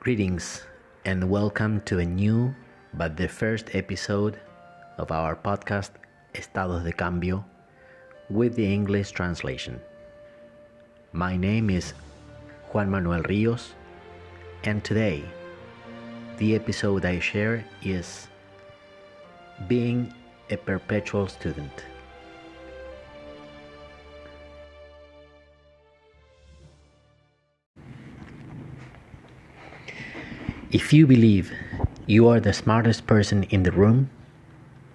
Greetings and welcome to a new but the first episode of our podcast Estados de Cambio with the English translation. My name is Juan Manuel Rios, and today the episode I share is Being a Perpetual Student. If you believe you are the smartest person in the room,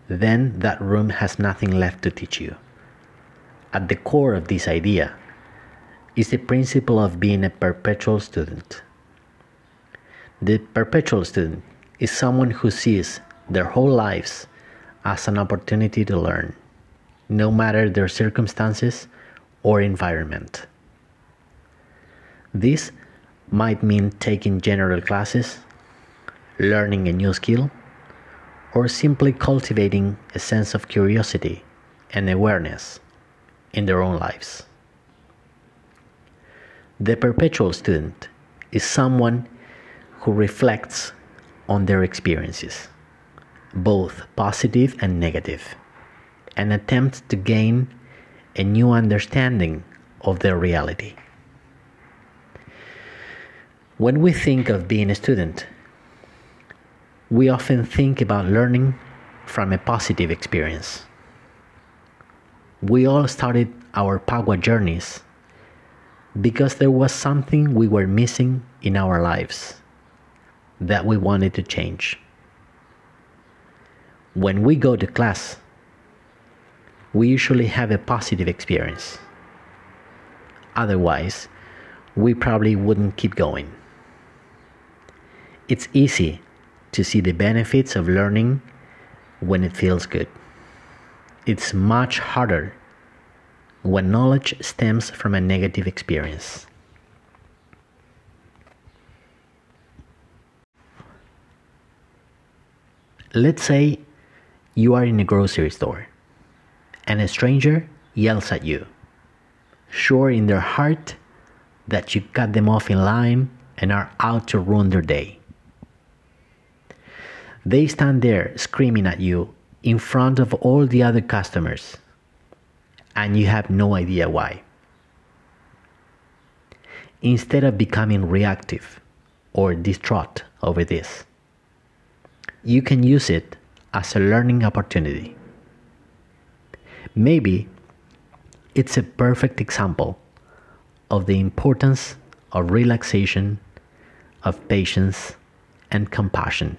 then that room has nothing left to teach you. At the core of this idea is the principle of being a perpetual student. The perpetual student is someone who sees their whole lives as an opportunity to learn, no matter their circumstances or environment. This might mean taking general classes learning a new skill, or simply cultivating a sense of curiosity and awareness in their own lives. The perpetual student is someone who reflects on their experiences, both positive and negative, and attempts to gain a new understanding of their reality. When we think of being a student, we often think about learning from a positive experience. We all started our Pa Kua journeys because there was something we were missing in our lives that we wanted to change. When we go to class, we usually have a positive experience. Otherwise, we probably wouldn't keep going. It's easy to see the benefits of learning when it feels good. It's much harder when knowledge stems from a negative experience. Let's say you are in a grocery store and a stranger yells at you, sure in their heart that you cut them off in line and are out to ruin their day. They stand there screaming at you in front of all the other customers, and you have no idea why. Instead of becoming reactive or distraught over this, you can use it as a learning opportunity. Maybe it's a perfect example of the importance of relaxation, of patience, and compassion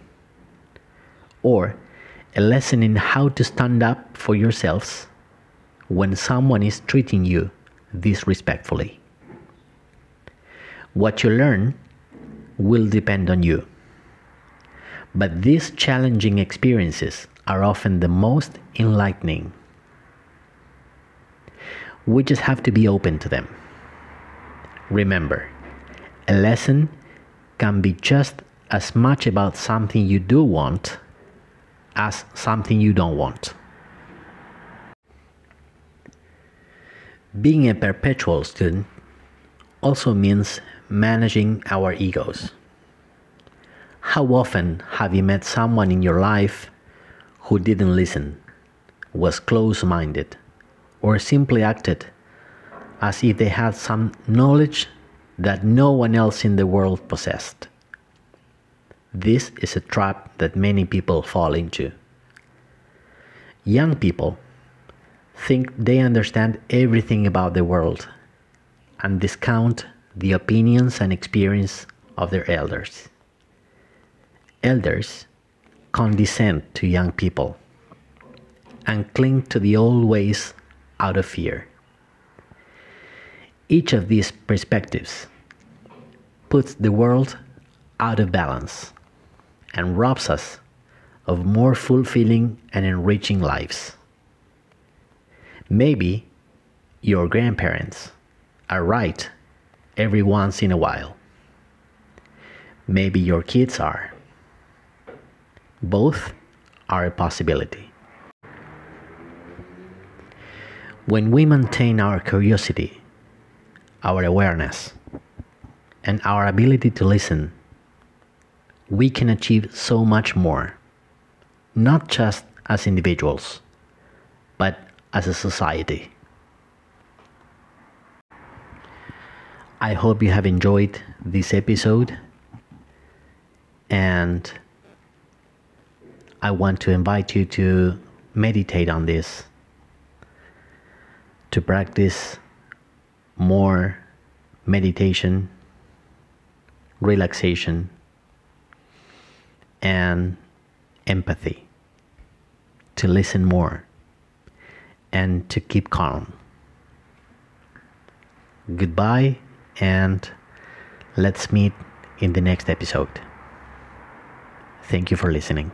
or a lesson in how to stand up for yourselves when someone is treating you disrespectfully. What you learn will depend on you. But these challenging experiences are often the most enlightening. We just have to be open to them. Remember, a lesson can be just as much about something you do want as something you don't want. Being a perpetual student also means managing our egos. How often have you met someone in your life who didn't listen, was close minded, or simply acted as if they had some knowledge that no one else in the world possessed? This is a trap that many people fall into. Young people think they understand everything about the world and discount the opinions and experience of their elders. Elders condescend to young people and cling to the old ways out of fear. Each of these perspectives puts the world out of balance and robs us of more fulfilling and enriching lives. Maybe your grandparents are right every once in a while. Maybe your kids are. Both are a possibility. When we maintain our curiosity, our awareness, and our ability to listen we can achieve so much more, not just as individuals, but as a society. I hope you have enjoyed this episode and I want to invite you to meditate on this, to practice more meditation, relaxation, and empathy, to listen more, and to keep calm. Goodbye, and let's meet in the next episode. Thank you for listening.